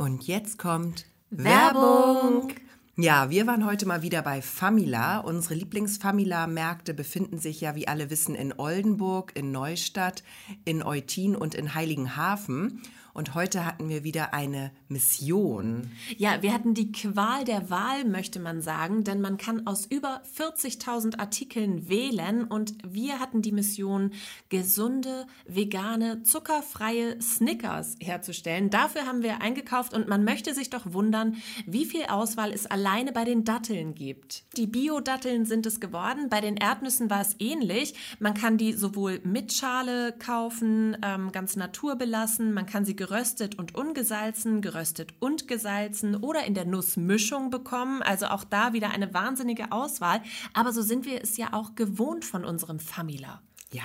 Und jetzt kommt Werbung. Ja, wir waren heute mal wieder bei Famila. Unsere Lieblingsfamila-Märkte befinden sich ja, wie alle wissen, in Oldenburg, in Neustadt, in Eutin und in Heiligenhafen. Und heute hatten wir wieder eine Mission. Ja, wir hatten die Qual der Wahl, möchte man sagen, denn man kann aus über 40.000 Artikeln wählen und wir hatten die Mission, gesunde, vegane, zuckerfreie Snickers herzustellen. Dafür haben wir eingekauft und man möchte sich doch wundern, wie viel Auswahl es alleine bei den Datteln gibt. Die Bio-Datteln sind es geworden, bei den Erdnüssen war es ähnlich. Man kann die sowohl mit Schale kaufen, ähm, ganz naturbelassen, man kann sie geröstet und ungesalzen, geröstet und gesalzen oder in der Nussmischung bekommen. Also auch da wieder eine wahnsinnige Auswahl. Aber so sind wir es ja auch gewohnt von unserem Famila. Ja,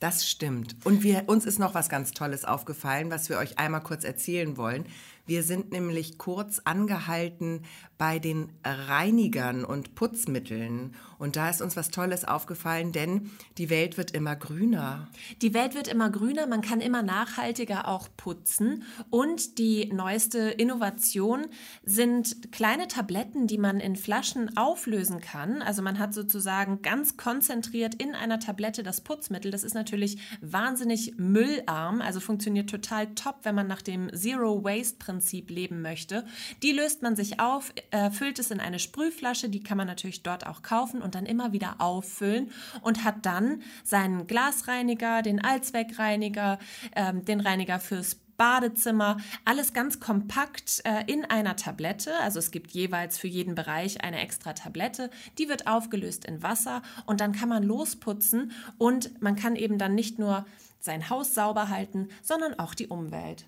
das stimmt. Und wir, uns ist noch was ganz Tolles aufgefallen, was wir euch einmal kurz erzählen wollen. Wir sind nämlich kurz angehalten bei den Reinigern und Putzmitteln. Und da ist uns was Tolles aufgefallen, denn die Welt wird immer grüner. Die Welt wird immer grüner, man kann immer nachhaltiger auch putzen. Und die neueste Innovation sind kleine Tabletten, die man in Flaschen auflösen kann. Also man hat sozusagen ganz konzentriert in einer Tablette das Putzmittel. Das ist natürlich wahnsinnig müllarm, also funktioniert total top, wenn man nach dem Zero Waste Prinzip leben möchte. Die löst man sich auf, füllt es in eine Sprühflasche, die kann man natürlich dort auch kaufen und dann immer wieder auffüllen und hat dann seinen Glasreiniger, den Allzweckreiniger, ähm, den Reiniger fürs Badezimmer, alles ganz kompakt äh, in einer Tablette. Also es gibt jeweils für jeden Bereich eine extra Tablette. Die wird aufgelöst in Wasser und dann kann man losputzen und man kann eben dann nicht nur sein Haus sauber halten, sondern auch die Umwelt.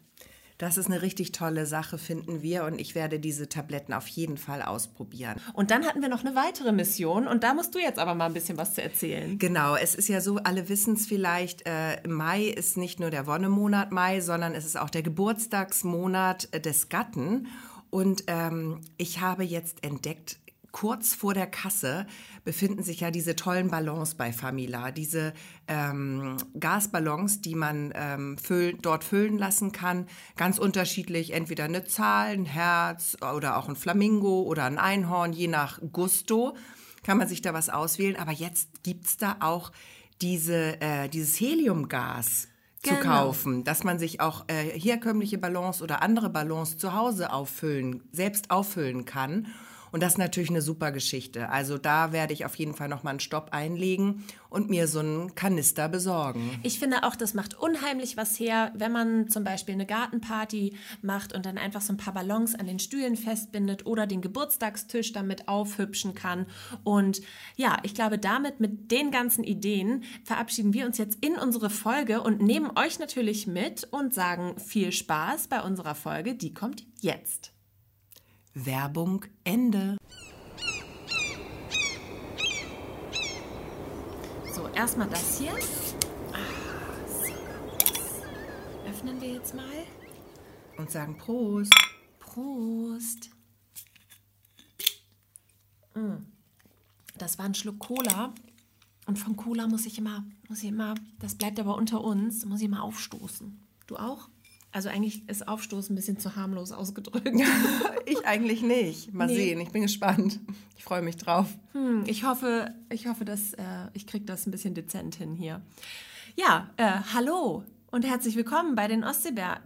Das ist eine richtig tolle Sache, finden wir. Und ich werde diese Tabletten auf jeden Fall ausprobieren. Und dann hatten wir noch eine weitere Mission. Und da musst du jetzt aber mal ein bisschen was zu erzählen. Genau, es ist ja so, alle wissen es vielleicht, äh, Mai ist nicht nur der Wonnemonat Mai, sondern es ist auch der Geburtstagsmonat äh, des Gatten. Und ähm, ich habe jetzt entdeckt, kurz vor der Kasse befinden sich ja diese tollen Ballons bei Famila, diese ähm, Gasballons, die man ähm, füll dort füllen lassen kann, ganz unterschiedlich, entweder eine Zahl, ein Herz oder auch ein Flamingo oder ein Einhorn, je nach Gusto kann man sich da was auswählen. Aber jetzt gibt es da auch diese, äh, dieses Heliumgas zu genau. kaufen, dass man sich auch äh, herkömmliche Ballons oder andere Ballons zu Hause auffüllen, selbst auffüllen kann. Und das ist natürlich eine super Geschichte. Also da werde ich auf jeden Fall nochmal einen Stopp einlegen und mir so einen Kanister besorgen. Ich finde auch, das macht unheimlich was her, wenn man zum Beispiel eine Gartenparty macht und dann einfach so ein paar Ballons an den Stühlen festbindet oder den Geburtstagstisch damit aufhübschen kann. Und ja, ich glaube, damit mit den ganzen Ideen verabschieden wir uns jetzt in unsere Folge und nehmen euch natürlich mit und sagen viel Spaß bei unserer Folge. Die kommt jetzt. Werbung Ende. So, erstmal das hier. Ah, öffnen wir jetzt mal. Und sagen Prost. Prost. Mm. Das war ein Schluck Cola. Und von Cola muss ich immer, muss ich immer, das bleibt aber unter uns, muss ich immer aufstoßen. Du auch? Also eigentlich ist Aufstoß ein bisschen zu harmlos ausgedrückt. ich eigentlich nicht. Mal nee. sehen, ich bin gespannt. Ich freue mich drauf. Hm, ich hoffe, ich hoffe, dass äh, ich kriege das ein bisschen dezent hin hier. Ja, äh, hallo und herzlich willkommen bei den Ostseebären.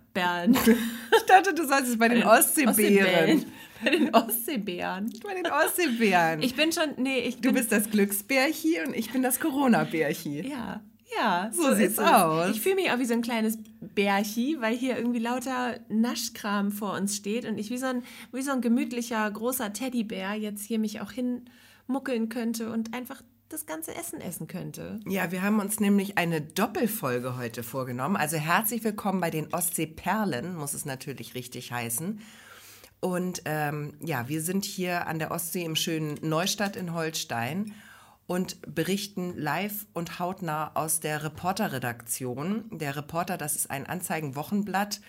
ich dachte, du sagst es bei, bei den, den Ostseebären. Bei den Ostseebären. Bei den Ostseebären. Ich bin schon, nee, ich bin... Du bist das Glücksbärchi und ich bin das Corona-Bärchi. Ja, ja, so, so sieht's aus. Ich fühle mich auch wie so ein kleines Bärchi, weil hier irgendwie lauter Naschkram vor uns steht und ich wie so ein, wie so ein gemütlicher, großer Teddybär jetzt hier mich auch hinmuckeln könnte und einfach das ganze Essen essen könnte. Ja, wir haben uns nämlich eine Doppelfolge heute vorgenommen. Also herzlich willkommen bei den Ostseeperlen, muss es natürlich richtig heißen. Und ähm, ja, wir sind hier an der Ostsee im schönen Neustadt in Holstein und berichten live und hautnah aus der Reporterredaktion. Der Reporter, das ist ein Anzeigenwochenblatt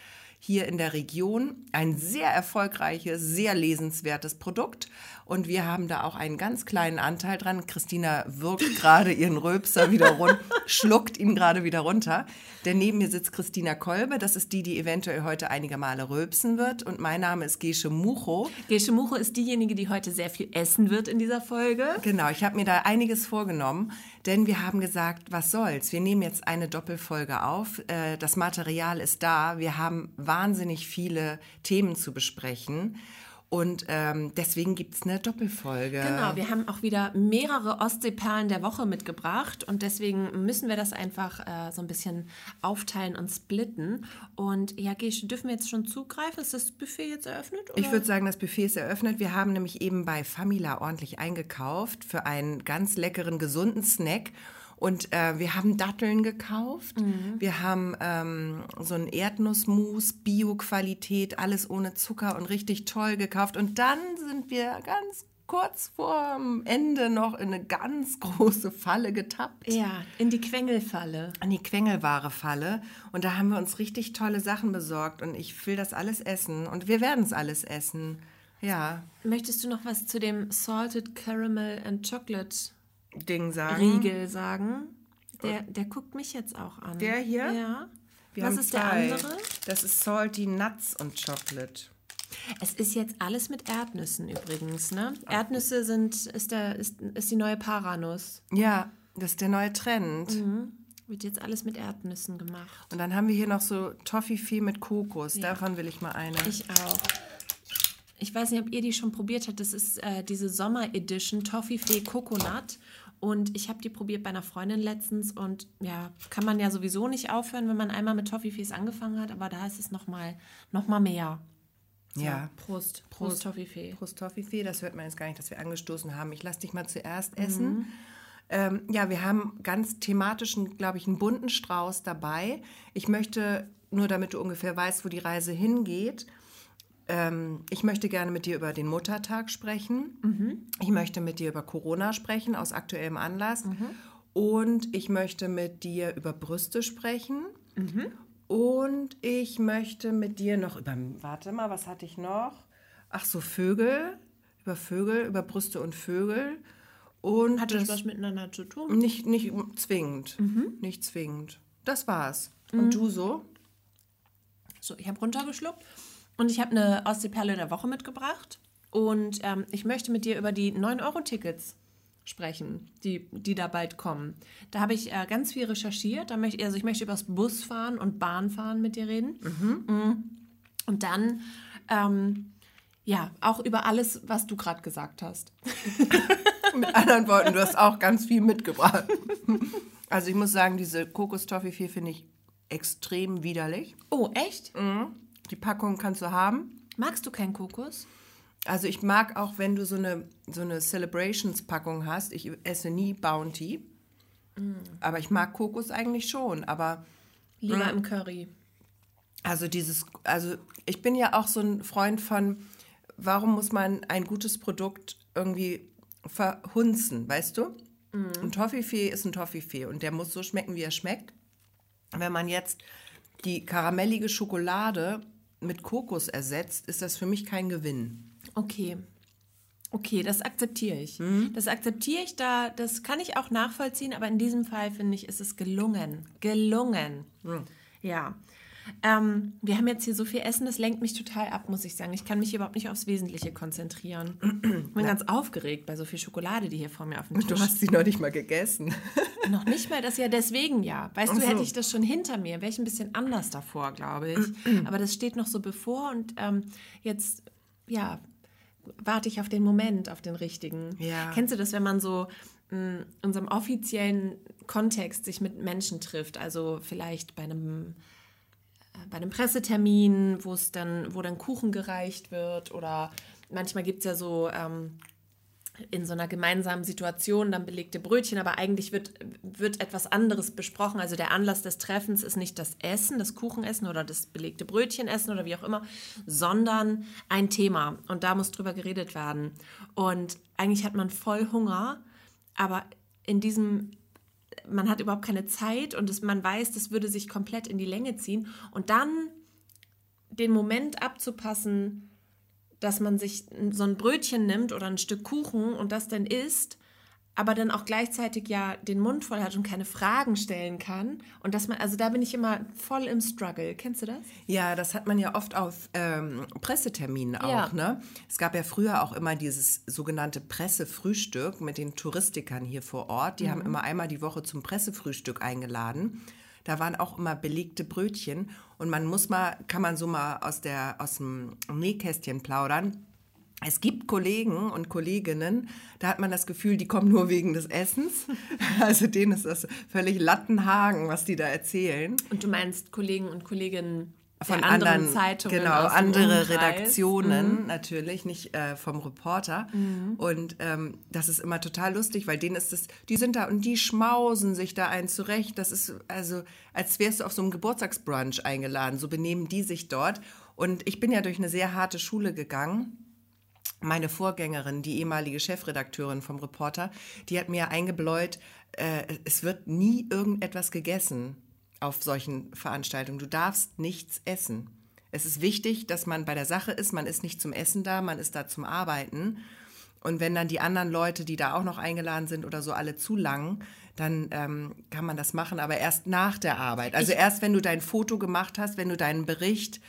hier in der Region. Ein sehr erfolgreiches, sehr lesenswertes Produkt. Und wir haben da auch einen ganz kleinen Anteil dran. Christina wirkt gerade ihren Röpser wieder runter, schluckt ihn gerade wieder runter. Denn neben mir sitzt Christina Kolbe. Das ist die, die eventuell heute einige Male röpsen wird. Und mein Name ist Gesche Mucho. Gesche Mucho ist diejenige, die heute sehr viel essen wird in dieser Folge. Genau, ich habe mir da einiges vorgenommen. Denn wir haben gesagt, was soll's? Wir nehmen jetzt eine Doppelfolge auf. Äh, das Material ist da. Wir haben wahnsinnig viele Themen zu besprechen. Und ähm, deswegen gibt es eine Doppelfolge. Genau, wir haben auch wieder mehrere Ostseeperlen der Woche mitgebracht und deswegen müssen wir das einfach äh, so ein bisschen aufteilen und splitten. Und ja, Gesch, dürfen wir jetzt schon zugreifen? Ist das Buffet jetzt eröffnet? Oder? Ich würde sagen, das Buffet ist eröffnet. Wir haben nämlich eben bei Famila ordentlich eingekauft für einen ganz leckeren, gesunden Snack. Und äh, wir haben Datteln gekauft. Mhm. Wir haben ähm, so ein Erdnussmus, Bio-Qualität, alles ohne Zucker und richtig toll gekauft. Und dann sind wir ganz kurz vorm Ende noch in eine ganz große Falle getappt. Ja, in die Quengelfalle. In die Quengelware-Falle. Und da haben wir uns richtig tolle Sachen besorgt. Und ich will das alles essen. Und wir werden es alles essen. Ja. Möchtest du noch was zu dem Salted Caramel and Chocolate Ding sagen. Riegel sagen. Der, der guckt mich jetzt auch an. Der hier? Ja. Wir Was ist zwei. der andere? Das ist Salty Nuts und Chocolate. Es ist jetzt alles mit Erdnüssen übrigens, ne? Erdnüsse sind, ist, der, ist, ist die neue Paranuss. Ja, das ist der neue Trend. Mhm. Wird jetzt alles mit Erdnüssen gemacht. Und dann haben wir hier noch so Toffifee mit Kokos. Ja. Davon will ich mal eine. Ich auch. Ich weiß nicht, ob ihr die schon probiert habt. Das ist äh, diese Sommer Edition Toffifee Coconut. Und ich habe die probiert bei einer Freundin letztens und ja, kann man ja sowieso nicht aufhören, wenn man einmal mit Toffifees angefangen hat, aber da ist es nochmal noch mal mehr. So, ja. Prost, Prost, Toffifee. Prost Toffifee, das hört man jetzt gar nicht, dass wir angestoßen haben. Ich lasse dich mal zuerst essen. Mhm. Ähm, ja, wir haben ganz thematischen, glaube ich, einen bunten Strauß dabei. Ich möchte, nur damit du ungefähr weißt, wo die Reise hingeht, ähm, ich möchte gerne mit dir über den Muttertag sprechen. Mhm. Ich möchte mit dir über Corona sprechen, aus aktuellem Anlass. Mhm. Und ich möchte mit dir über Brüste sprechen. Mhm. Und ich möchte mit dir noch über, warte mal, was hatte ich noch? Ach so, Vögel, über Vögel, über Brüste und Vögel. Und Hat das was miteinander zu tun? Nicht, nicht zwingend, mhm. nicht zwingend. Das war's. Und mhm. du so? So, ich habe runtergeschluckt. Und ich habe eine Ostseeperle der Woche mitgebracht. Und ähm, ich möchte mit dir über die 9-Euro-Tickets sprechen, die, die da bald kommen. Da habe ich äh, ganz viel recherchiert. Da möchte, also ich möchte über das Busfahren und Bahnfahren mit dir reden. Mhm. mhm. Und dann, ähm, ja, auch über alles, was du gerade gesagt hast. mit anderen Worten, du hast auch ganz viel mitgebracht. Also ich muss sagen, diese Kokostoffee finde ich extrem widerlich. Oh, echt? Mhm. Die Packung kannst du haben. Magst du keinen Kokos? Also ich mag auch, wenn du so eine, so eine Celebrations-Packung hast. Ich esse nie Bounty. Mm. Aber ich mag Kokos eigentlich schon. Aber lieber im Curry. Also dieses, also ich bin ja auch so ein Freund von, warum muss man ein gutes Produkt irgendwie verhunzen, weißt du? Mm. Ein Toffifee ist ein Toffifee und der muss so schmecken, wie er schmeckt. Wenn man jetzt die karamellige Schokolade mit Kokos ersetzt, ist das für mich kein Gewinn. Okay. Okay, das akzeptiere ich. Mhm. Das akzeptiere ich da, das kann ich auch nachvollziehen, aber in diesem Fall finde ich, ist es gelungen. Gelungen. Mhm. Ja. Ähm, wir haben jetzt hier so viel Essen, das lenkt mich total ab, muss ich sagen. Ich kann mich überhaupt nicht aufs Wesentliche konzentrieren. Ich bin ganz aufgeregt bei so viel Schokolade, die hier vor mir auf dem Tisch Du hast sie noch nicht mal gegessen. noch nicht mal das ja deswegen ja. Weißt Ach du, hätte ich das schon hinter mir, wäre ich ein bisschen anders davor, glaube ich. Aber das steht noch so bevor und ähm, jetzt, ja, warte ich auf den Moment, auf den richtigen. Ja. Kennst du das, wenn man so in unserem offiziellen Kontext sich mit Menschen trifft, also vielleicht bei einem bei einem Pressetermin, wo es dann, wo dann Kuchen gereicht wird oder manchmal gibt es ja so ähm, in so einer gemeinsamen Situation dann belegte Brötchen, aber eigentlich wird, wird etwas anderes besprochen. Also der Anlass des Treffens ist nicht das Essen, das Kuchenessen oder das belegte Brötchenessen oder wie auch immer, sondern ein Thema. Und da muss drüber geredet werden. Und eigentlich hat man voll Hunger, aber in diesem man hat überhaupt keine Zeit und es, man weiß, das würde sich komplett in die Länge ziehen. Und dann den Moment abzupassen, dass man sich so ein Brötchen nimmt oder ein Stück Kuchen und das dann isst, aber dann auch gleichzeitig ja den Mund voll hat und keine Fragen stellen kann. Und dass man, also da bin ich immer voll im Struggle. Kennst du das? Ja, das hat man ja oft auf ähm, Presseterminen auch. Ja. Ne? Es gab ja früher auch immer dieses sogenannte Pressefrühstück mit den Touristikern hier vor Ort. Die haben immer einmal die Woche zum Pressefrühstück eingeladen. Da waren auch immer belegte Brötchen und man muss mal, kann man so mal aus, der, aus dem Nähkästchen plaudern. Es gibt Kollegen und Kolleginnen, da hat man das Gefühl, die kommen nur wegen des Essens. Also denen ist das völlig Lattenhagen, was die da erzählen. Und du meinst Kollegen und Kolleginnen Von der anderen, anderen, Zeitungen. genau, andere Umkreis. Redaktionen natürlich, nicht äh, vom Reporter. Und ähm, das ist immer total lustig, weil denen ist das, die sind da und die schmausen sich da ein zurecht. Das ist also, als wärst du auf so einem Geburtstagsbrunch eingeladen. So benehmen die sich dort. Und ich bin ja durch eine sehr harte Schule gegangen meine Vorgängerin, die ehemalige Chefredakteurin vom Reporter, die hat mir eingebläut, äh, es wird nie irgendetwas gegessen auf solchen Veranstaltungen. Du darfst nichts essen. Es ist wichtig, dass man bei der Sache ist. Man ist nicht zum Essen da, man ist da zum Arbeiten. Und wenn dann die anderen Leute, die da auch noch eingeladen sind oder so, alle zulangen, dann ähm, kann man das machen, aber erst nach der Arbeit. Also erst, wenn du dein Foto gemacht hast, wenn du deinen Bericht, äh,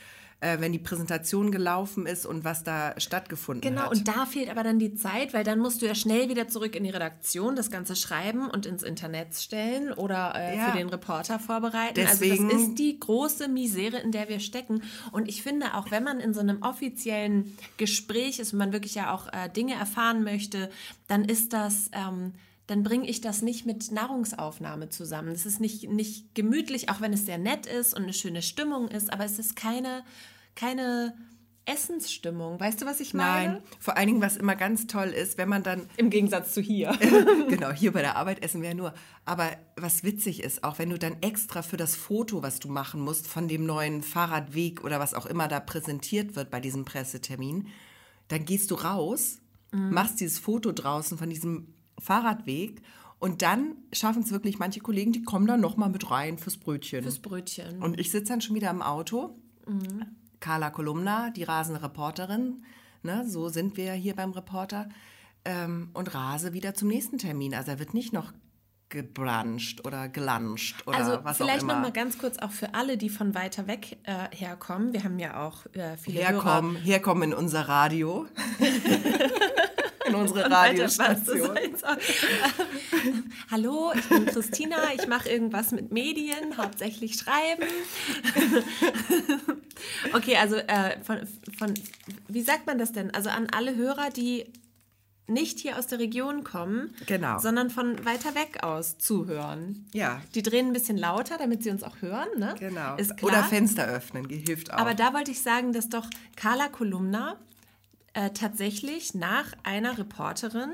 wenn die Präsentation gelaufen ist und was da stattgefunden Genau, hat. und da fehlt aber dann die Zeit, weil dann musst du ja schnell wieder zurück in die Redaktion, das Ganze schreiben und ins Internet stellen oder äh, Ja. für den Reporter vorbereiten. Deswegen- also das ist die große Misere, in der wir stecken. Und ich finde, auch wenn man in so einem offiziellen Gespräch ist und man wirklich ja auch äh, Dinge erfahren möchte, dann ist das... Ähm, dann bringe ich das nicht mit Nahrungsaufnahme zusammen. Das ist nicht, nicht gemütlich, auch wenn es sehr nett ist und eine schöne Stimmung ist, aber es ist keine, keine Essensstimmung. Weißt du, was ich meine? Nein, vor allen Dingen, was immer ganz toll ist, wenn man dann Im Gegensatz zu hier. genau, hier bei der Arbeit essen wir ja nur. Aber was witzig ist, auch wenn du dann extra für das Foto, was du machen musst, von dem neuen Fahrradweg oder was auch immer da präsentiert wird bei diesem Pressetermin, dann gehst du raus, machst dieses Foto draußen von diesem Fahrradweg und dann schaffen es wirklich manche Kollegen, die kommen dann nochmal mit rein fürs Brötchen. Das Brötchen. Und ich sitze dann schon wieder im Auto. Mhm. Carla Kolumna, die rasende Reporterin, ne, so sind wir hier beim Reporter, ähm, und rase wieder zum nächsten Termin. Also er wird nicht noch gebruncht oder geluncht oder also was vielleicht auch noch immer. mal ganz kurz auch für alle, die von weiter weg äh, herkommen. Wir haben ja auch äh, viele herkommen, herkommen in unser Radio. in unsere Hörer. Radiostation. Hallo, ich bin Christina. Ich mache irgendwas mit Medien, hauptsächlich Schreiben. okay, also äh, von, von, wie sagt man das denn? Also an alle Hörer, die nicht hier aus der Region kommen, Genau. sondern von weiter weg aus zuhören. Ja, Die drehen ein bisschen lauter, damit sie uns auch hören, ne? genau. Ist klar. Oder Fenster öffnen, hilft auch. Aber da wollte ich sagen, dass doch Carla Kolumna äh, tatsächlich nach einer Reporterin,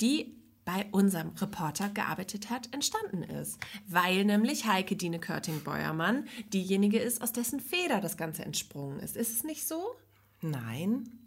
die bei unserem Reporter gearbeitet hat, entstanden ist. Weil nämlich Heike Dine Körting-Beuermann diejenige ist, aus dessen Feder das Ganze entsprungen ist. Ist es nicht so? Nein.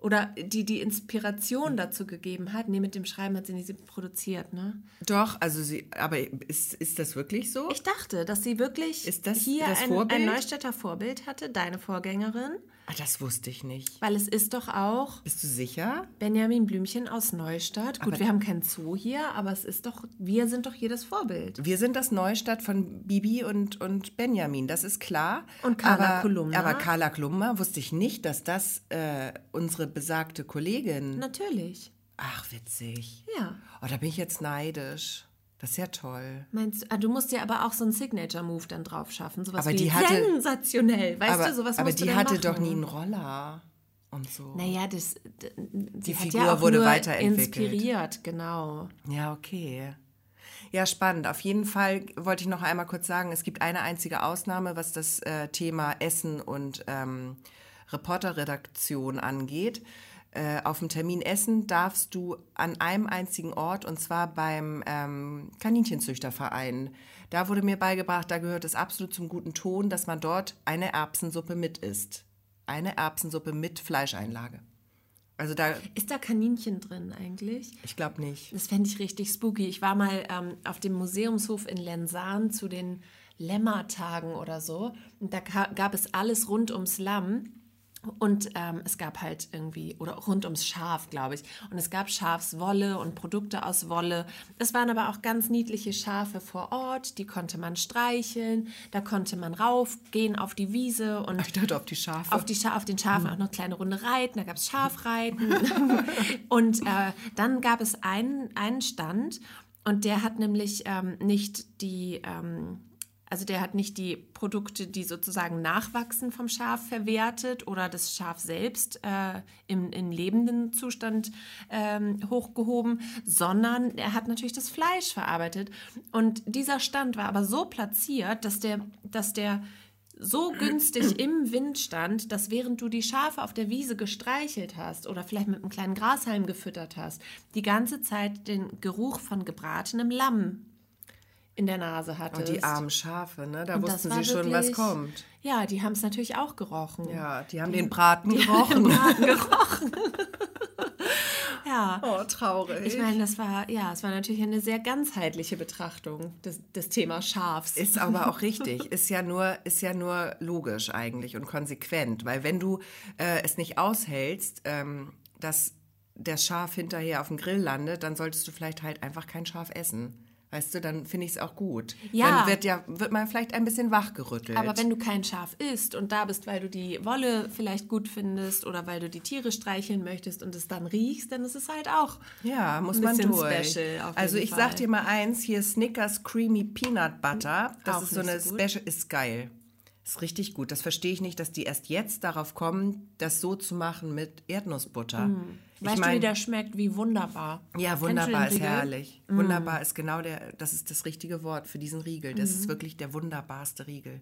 Oder die die Inspiration dazu gegeben hat? Nee, mit dem Schreiben hat sie nicht sie produziert, ne? Doch, also sie, aber ist, ist das wirklich so? Ich dachte, dass sie wirklich Ist das hier das ein, ein Neustädter Vorbild hatte, deine Vorgängerin. Ah, das wusste ich nicht. Weil es ist doch auch Bist du sicher? Benjamin Blümchen aus Neustadt. Gut, wir haben keinen Zoo hier, aber es ist doch, wir sind doch hier das Vorbild. Wir sind das Neustadt von Bibi und, und Benjamin, das ist klar. Und Carla aber, Kolumna? Aber Carla Kolumna wusste ich nicht, dass das äh, unsere besagte Kollegin. Natürlich. Ach, witzig. Ja. Oh, da bin ich jetzt neidisch. Das ist ja toll. Meinst du, ah, du musst dir aber auch so einen Signature-Move dann drauf schaffen. Sowas Aber wie hatte- sensationell. Weißt aber du, sowas aber die hatte machen. doch nie einen Roller und so. Naja, das, die Figur ja wurde weiterentwickelt. inspiriert, genau. Ja, okay. Ja, spannend. Auf jeden Fall wollte ich noch einmal kurz sagen, es gibt eine einzige Ausnahme, was das äh, Thema Essen und ähm, Reporterredaktion angeht. Äh, auf dem Termin Essen darfst du an einem einzigen Ort, und zwar beim ähm, Kaninchenzüchterverein. Da wurde mir beigebracht, da gehört es absolut zum guten Ton, dass man dort eine Erbsensuppe mit isst. Eine Erbsensuppe mit Fleischeinlage. Also da, Ist da Kaninchen drin eigentlich? ich glaube nicht. Das fände ich richtig spooky. Ich war mal ähm, auf dem Museumshof in Lensahn zu den Lämmertagen oder so. Und da gab es alles rund ums Lamm. Und ähm, es gab halt irgendwie, oder rund ums Schaf, glaube ich. Und es gab Schafswolle und Produkte aus Wolle. Es waren aber auch ganz niedliche Schafe vor Ort, die konnte man streicheln. Da konnte man raufgehen auf die Wiese und. Ich dachte auf die Schafe. Auf, die Scha auf den Schafen hm. auch noch eine kleine Runde reiten. Da gab es Schafreiten. und äh, dann gab es einen, einen Stand und der hat nämlich ähm, nicht die. Ähm, also der hat nicht die Produkte, die sozusagen nachwachsen vom Schaf verwertet oder das Schaf selbst äh, im, im, lebenden Zustand ähm, hochgehoben, sondern er hat natürlich das Fleisch verarbeitet. Und dieser Stand war aber so platziert, dass der, dass der so günstig im Wind stand, dass während du die Schafe auf der Wiese gestreichelt hast oder vielleicht mit einem kleinen Grashalm gefüttert hast, die ganze Zeit den Geruch von gebratenem Lamm in der Nase hattest. Und die armen Schafe, ne? Da und wussten sie schon, was kommt. Ja, die haben es natürlich auch gerochen. Ja, die haben die, den Braten gerochen. Den Braten gerochen. ja. Oh, traurig. Ich meine, das war, ja, es war natürlich eine sehr ganzheitliche Betrachtung des, des Themas Schafs. Ist aber auch richtig. Ist ja nur, ist ja nur logisch eigentlich und konsequent. Weil wenn du äh, es nicht aushältst, ähm, dass der Schaf hinterher auf dem Grill landet, dann solltest du vielleicht halt einfach kein Schaf essen. Weißt du, dann finde ich es auch gut. Ja. Dann wird, ja, wird man vielleicht ein bisschen wachgerüttelt. Aber wenn du kein Schaf isst und da bist, weil du die Wolle vielleicht gut findest oder weil du die Tiere streicheln möchtest und es dann riechst, dann ist es halt auch ja, muss ein man durch. Special. also ich Fall. sag dir mal eins, hier Snickers Creamy Peanut Butter, das auch ist so eine so Special, ist geil. Ist richtig gut. Das verstehe ich nicht, dass die erst jetzt darauf kommen, das so zu machen mit Erdnussbutter. Mm. Weißt ich mein, du, wie der schmeckt? Wie wunderbar. Ja, wunderbar ist herrlich. Mm. Wunderbar ist genau der, das ist das richtige Wort für diesen Riegel. Das mm. ist wirklich der wunderbarste Riegel.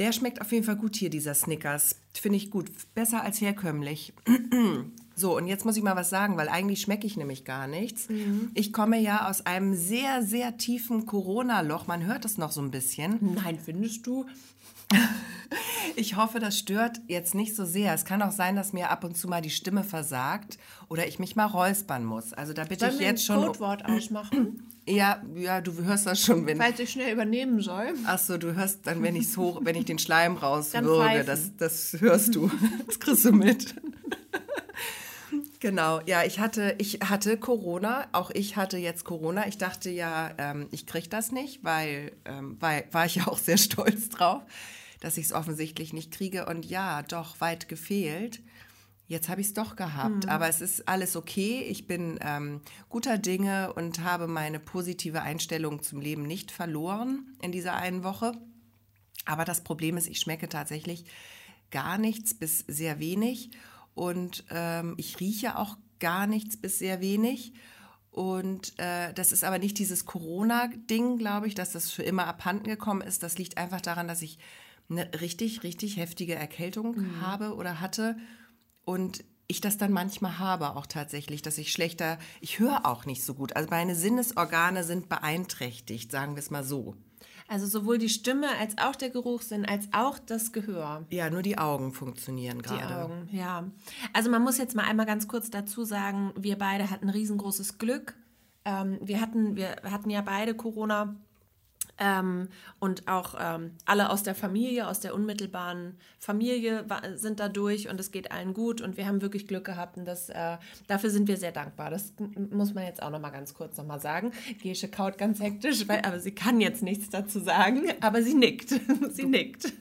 Der schmeckt auf jeden Fall gut hier, dieser Snickers. Finde ich gut. Besser als herkömmlich. so, und jetzt muss ich mal was sagen, weil eigentlich schmecke ich nämlich gar nichts. Mhm. Ich komme ja aus einem sehr, sehr tiefen Corona-Loch. Man hört es noch so ein bisschen. Nein, findest du? Ich hoffe, das stört jetzt nicht so sehr. Es kann auch sein, dass mir ab und zu mal die Stimme versagt oder ich mich mal räuspern muss. Also da bitte Sollen ich jetzt schon. Codewort ausmachen. Ja, ja, du hörst das schon, wenn. Falls ich schnell übernehmen soll. Ach so, du hörst dann, wenn ich hoch, wenn ich den Schleim rauswürge, das, das hörst du. Das kriegst du mit. Genau, ja, ich hatte, ich hatte Corona, auch ich hatte jetzt Corona. Ich dachte ja, ähm, ich kriege das nicht, weil, ähm, weil war ich ja auch sehr stolz drauf dass ich es offensichtlich nicht kriege. Und ja, doch, weit gefehlt. Jetzt habe ich es doch gehabt, mhm. aber es ist alles okay. Ich bin ähm, guter Dinge und habe meine positive Einstellung zum Leben nicht verloren in dieser einen Woche. Aber das Problem ist, ich schmecke tatsächlich gar nichts bis sehr wenig und ähm, ich rieche auch gar nichts bis sehr wenig. Und äh, das ist aber nicht dieses Corona-Ding, glaube ich, dass das für immer abhanden gekommen ist. Das liegt einfach daran, dass ich eine richtig, richtig heftige Erkältung mhm. habe oder hatte und ich das dann manchmal habe auch tatsächlich, dass ich schlechter, ich höre auch nicht so gut. Also meine Sinnesorgane sind beeinträchtigt, sagen wir es mal so. Also sowohl die Stimme als auch der Geruchssinn als auch das Gehör. Ja, nur die Augen funktionieren gerade. Die Augen, ja. Also man muss jetzt mal einmal ganz kurz dazu sagen, wir beide hatten riesengroßes Glück. Ähm, wir, hatten, wir hatten ja beide Corona ähm, und auch ähm, alle aus der Familie, aus der unmittelbaren Familie sind da durch und es geht allen gut und wir haben wirklich Glück gehabt und das, äh, dafür sind wir sehr dankbar. Das muss man jetzt auch noch mal ganz kurz noch mal sagen. Gesche kaut ganz hektisch, weil, aber sie kann jetzt nichts dazu sagen, aber sie nickt. sie nickt.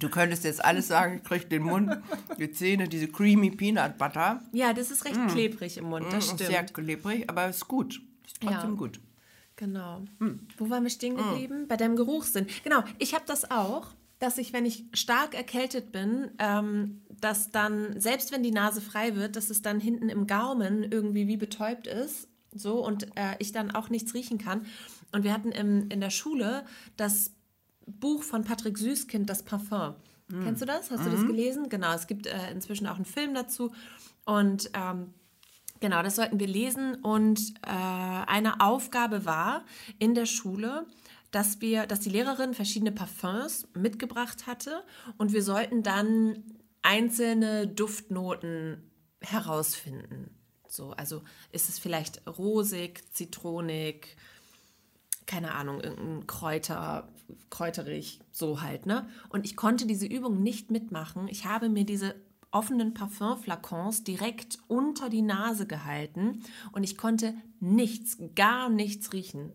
Du könntest jetzt alles sagen, ich kriege den Mund, die Zähne, diese creamy Peanut Butter. Ja, das ist recht mm. klebrig im Mund, das mm, stimmt. Sehr klebrig, aber es ist gut. Ist trotzdem ja. gut. Genau. Hm. Wo waren wir stehen hm. geblieben? Hm. Bei deinem Geruchssinn. Genau, ich habe das auch, dass ich, wenn ich stark erkältet bin, ähm, dass dann, selbst wenn die Nase frei wird, dass es dann hinten im Gaumen irgendwie wie betäubt ist. So und äh, ich dann auch nichts riechen kann. Und wir hatten im, in der Schule das Buch von Patrick Süßkind, das Parfum. Mhm. Kennst du das? Hast du das mhm. gelesen? Genau, es gibt äh, inzwischen auch einen Film dazu. Und ähm, Genau, das sollten wir lesen. Und äh, eine Aufgabe war in der Schule, dass wir, dass die Lehrerin verschiedene Parfums mitgebracht hatte und wir sollten dann einzelne Duftnoten herausfinden. So, also ist es vielleicht rosig, zitronig, keine Ahnung, irgendein Kräuter, kräuterig, so halt, ne? Und ich konnte diese Übung nicht mitmachen. Ich habe mir diese offenen Parfümflakons direkt unter die Nase gehalten und ich konnte nichts, gar nichts riechen.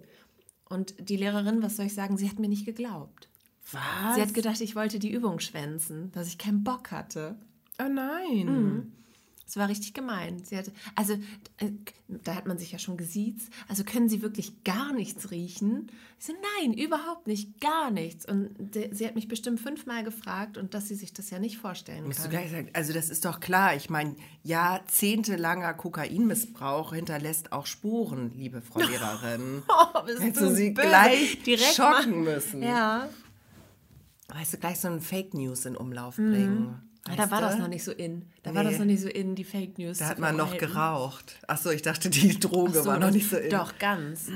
Und die Lehrerin, was soll ich sagen, sie hat mir nicht geglaubt. Was? Sie hat gedacht, ich wollte die Übung schwänzen, dass ich keinen Bock hatte. oh nein. Mhm. Es war richtig gemein. Sie hatte, also, äh, da hat man sich ja schon gesiezt. Also können Sie wirklich gar nichts riechen? Ich so, nein, überhaupt nicht, gar nichts. Und sie hat mich bestimmt fünfmal gefragt und dass sie sich das ja nicht vorstellen Musst du kann. gleich sagen, also das ist doch klar. Ich meine, jahrzehntelanger Kokainmissbrauch hinterlässt auch Spuren, liebe Frau Lehrerin. Oh, bist Hättest du du sie böse. gleich Direkt schocken mal- müssen. Ja. Weißt du, gleich so ein Fake News in Umlauf bringen. Ja, da war das noch nicht so in. Da war Nee. das noch nicht so in, die Fake News. Da hat man noch geraucht. Achso, ich dachte, die Droge so, war noch nicht so in. Doch, ganz.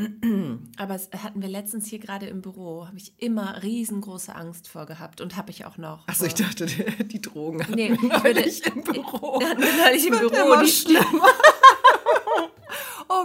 Aber es hatten wir letztens hier gerade im Büro. Habe ich immer riesengroße Angst vor gehabt und habe ich auch noch. Achso, ich dachte, die, die Drogen hatten Nee, wir ich würde- neulich im Büro. hatten wir neulich im Büro, Immer die- schlimmer.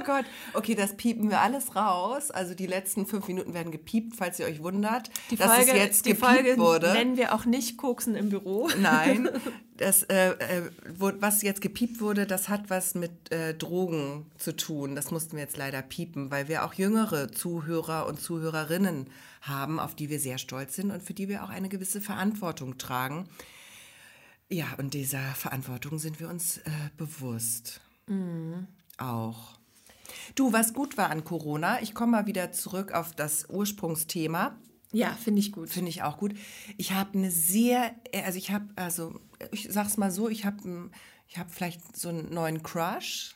Oh Gott. Okay, das piepen wir alles raus. Also die letzten fünf Minuten werden gepiept, falls ihr euch wundert, Die dass Folge, es jetzt die gepiept Folge wurde. nennen wir auch nicht Koksen im Büro. Nein, das, äh, äh, was jetzt gepiept wurde, das hat was mit äh, Drogen zu tun. Das mussten wir jetzt leider piepen, weil wir auch jüngere Zuhörer und Zuhörerinnen haben, auf die wir sehr stolz sind und für die wir auch eine gewisse Verantwortung tragen. Ja, und dieser Verantwortung sind wir uns äh, bewusst. Auch. Du, was gut war an Corona, ich komme mal wieder zurück auf das Ursprungsthema. Ja, finde ich gut. Finde ich auch gut. Ich habe eine sehr, also ich habe, also ich sag's mal so, ich habe ich hab vielleicht so einen neuen Crush.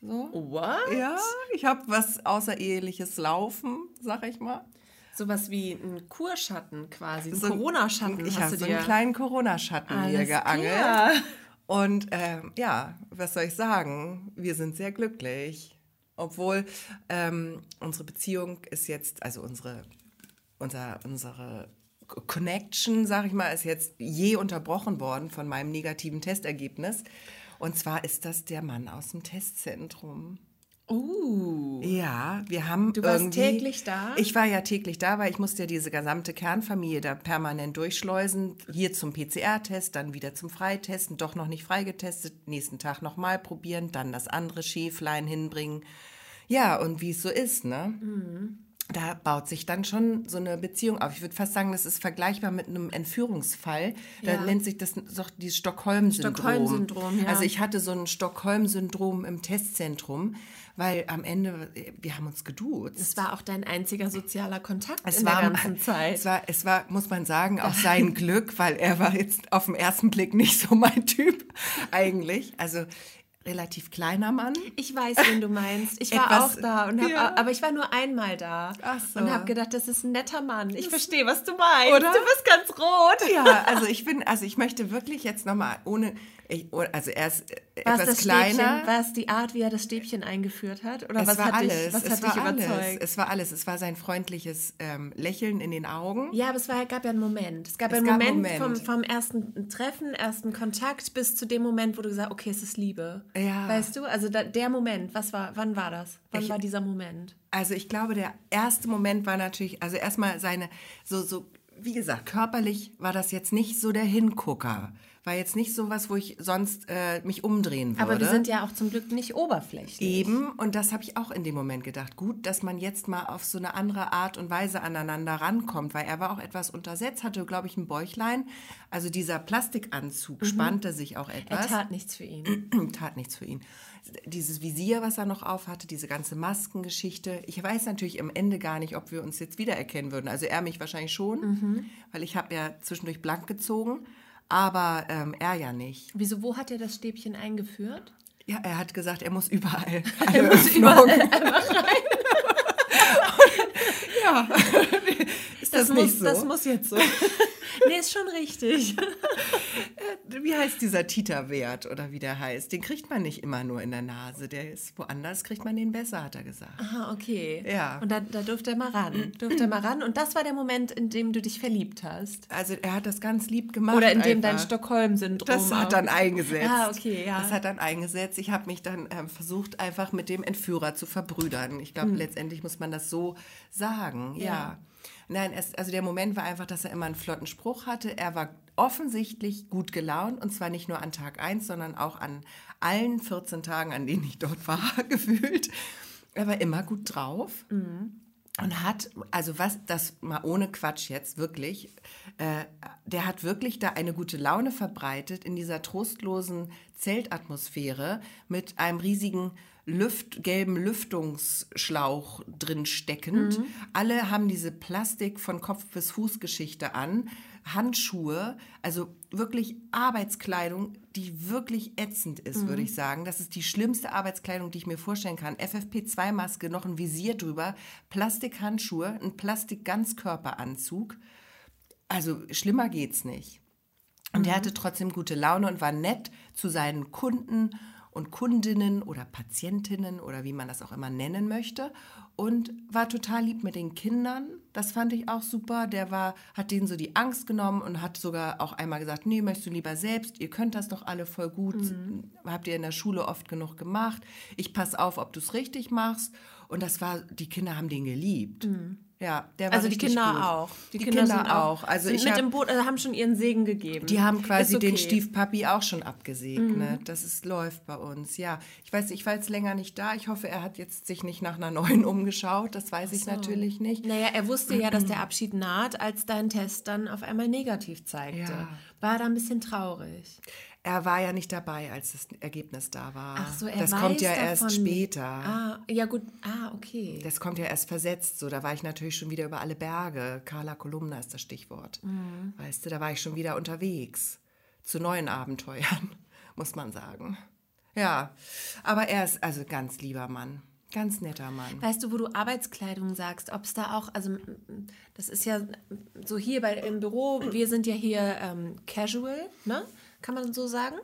So. What? Ja, ich habe was Außereheliches laufen, sag ich mal. Sowas wie ein Kurschatten quasi, ein So Corona-Schatten Ich habe so einen kleinen Corona-Schatten Alles geangelt. klar. Und ähm, ja, was soll ich sagen? Wir sind sehr glücklich. Obwohl ähm, unsere Beziehung ist jetzt, also unsere, unser, unsere Connection, sag ich mal, ist jetzt je unterbrochen worden von meinem negativen Testergebnis. Und zwar ist das der Mann aus dem Testzentrum. Uh. Ja, wir haben Du warst täglich da? Ich war ja täglich da, weil ich musste ja diese gesamte Kernfamilie da permanent durchschleusen. Hier zum PCR-Test, dann wieder zum Freitesten, doch noch nicht freigetestet, nächsten Tag nochmal probieren, dann das andere Schäflein hinbringen. Ja, und wie es so ist, ne? Mhm. Da baut sich dann schon so eine Beziehung auf. Ich würde fast sagen, das ist vergleichbar mit einem Entführungsfall. Da Ja. nennt sich das doch dieses Stockholm-Syndrom. Stockholm-Syndrom, ja. Also ich hatte so ein Stockholm-Syndrom im Testzentrum, weil am Ende, wir haben uns geduzt. Das war auch dein einziger sozialer Kontakt Es in war, der ganzen Zeit. Es war, es war, muss man sagen, auch sein Glück, weil er war jetzt auf den ersten Blick nicht so mein Typ eigentlich. Also relativ kleiner Mann. Ich weiß, wen du meinst. Ich war Etwas- auch da, und hab, Ja. aber ich war nur einmal da. Ach so. Und habe gedacht, das ist ein netter Mann. Ich verstehe, was du meinst. Oder? Du bist ganz rot. Ja, also ich bin, also ich möchte wirklich jetzt nochmal ohne, ich, also er ist äh, War es etwas das kleiner. War es die Art, wie er das Stäbchen eingeführt hat? Oder es was war hat alles. dich, was es hat war dich alles. überzeugt? Es war alles. Es war sein freundliches ähm, Lächeln in den Augen. Ja, aber es war, gab ja einen Moment. Es gab Es einen gab Moment, Moment. Vom, vom ersten Treffen, ersten Kontakt bis zu dem Moment, wo du gesagt hast, okay, es ist Liebe. Ja. Weißt du? Also da, der Moment, was war, wann war das? Wann Ich- war dieser Moment? Also ich glaube, der erste Moment war natürlich, also erstmal seine, so, so, wie gesagt, körperlich war das jetzt nicht so der Hingucker. War jetzt nicht so was, wo ich sonst äh, mich umdrehen würde. Aber wir sind ja auch zum Glück nicht oberflächlich. Eben, und das habe ich auch in dem Moment gedacht. Gut, dass man jetzt mal auf so eine andere Art und Weise aneinander rankommt, weil er war auch etwas untersetzt, hatte, glaube ich, ein Bäuchlein. Also dieser Plastikanzug spannte sich auch Er etwas. tat nichts für ihn. tat nichts für ihn. Dieses Visier, was er noch auf hatte, diese ganze Maskengeschichte. Ich weiß natürlich am Ende gar nicht, ob wir uns jetzt wiedererkennen würden. Also er mich wahrscheinlich schon, weil ich habe ja zwischendurch blank gezogen, aber ähm, er ja nicht. Wieso, wo hat er das Stäbchen eingeführt? Ja, er hat gesagt, er muss überall. Er muss überall ja, ist das, muss, nicht so? das muss jetzt so. nee, ist schon richtig. wie heißt dieser Titerwert oder wie der heißt? Den kriegt man nicht immer nur in der Nase. Der ist woanders, kriegt man den besser, hat er gesagt. Aha, okay. Ja. Und da, da durfte er mal ran. Durfte er mal ran. Und das war der Moment, in dem du dich verliebt hast. Also er hat das ganz lieb gemacht. Oder in dem dein einfach. Stockholm-Syndrom. Das hat dann eingesetzt. Ah, okay, ja. Das hat dann eingesetzt. Ich habe mich dann ähm, versucht, einfach mit dem Entführer zu verbrüdern. Ich glaube, letztendlich muss man das so sagen. Ja. Hm. Ja. Nein, es, also der Moment war einfach, dass er immer einen flotten Spruch hatte. Er war offensichtlich gut gelaunt und zwar nicht nur an Tag 1, sondern auch an allen 14 Tagen, an denen ich dort war, gefühlt. Er war immer gut drauf. Und hat, also was, das mal ohne Quatsch jetzt, wirklich, äh, der hat wirklich da eine gute Laune verbreitet in dieser trostlosen Zeltatmosphäre mit einem riesigen Lüft, gelben Lüftungsschlauch drin steckend. Alle haben diese Plastik von Kopf bis Fußgeschichte an, Handschuhe, also wirklich Arbeitskleidung, die wirklich ätzend ist, würde ich sagen. Das ist die schlimmste Arbeitskleidung, die ich mir vorstellen kann. FFP2-Maske, noch ein Visier drüber, Plastikhandschuhe, ein Plastik-Ganzkörperanzug. Also schlimmer geht's nicht. Und er hatte trotzdem gute Laune und war nett zu seinen Kunden und Kundinnen oder Patientinnen oder wie man das auch immer nennen möchte und war total lieb mit den Kindern. Das fand ich auch super. Der war, hat denen so die Angst genommen und hat sogar auch einmal gesagt, nee, möchtest du lieber selbst? Ihr könnt das doch alle voll gut. Habt ihr in der Schule oft genug gemacht. Ich pass auf, ob du es richtig machst. Und das war, die Kinder haben den geliebt. Ja, der war Also die Kinder gut. auch. Die, Kinder, auch. Also sind ich mit hab, im Boot, also haben schon ihren Segen gegeben. die haben quasi den okay. Mhm. Stiefpapi auch schon abgesegnet. Das ist, läuft bei uns, ja. Ich weiß, ich war jetzt länger nicht da. Ich hoffe, er hat jetzt sich nicht nach einer neuen umgeschaut. Das weiß ich natürlich nicht. Naja, er wusste ja, dass der Abschied naht, als dein Test dann auf einmal negativ zeigte. Ja. War er da ein bisschen traurig? Er war ja nicht dabei, als das Ergebnis da war. Ach so, er Das weiß kommt ja davon erst später. Ah, ja gut. Ah, okay. Das kommt ja erst versetzt. So, da war ich natürlich schon wieder über alle Berge. Carla Kolumna ist das Stichwort. Mhm. Weißt du, da war ich schon wieder unterwegs. Zu neuen Abenteuern, muss man sagen. Ja, aber er ist also ganz lieber Mann. Ganz netter Mann. Weißt du, wo du Arbeitskleidung sagst, ob es da auch, also das ist ja so hier bei, im Büro, wir sind ja hier ähm, casual, ne? Kann man so sagen?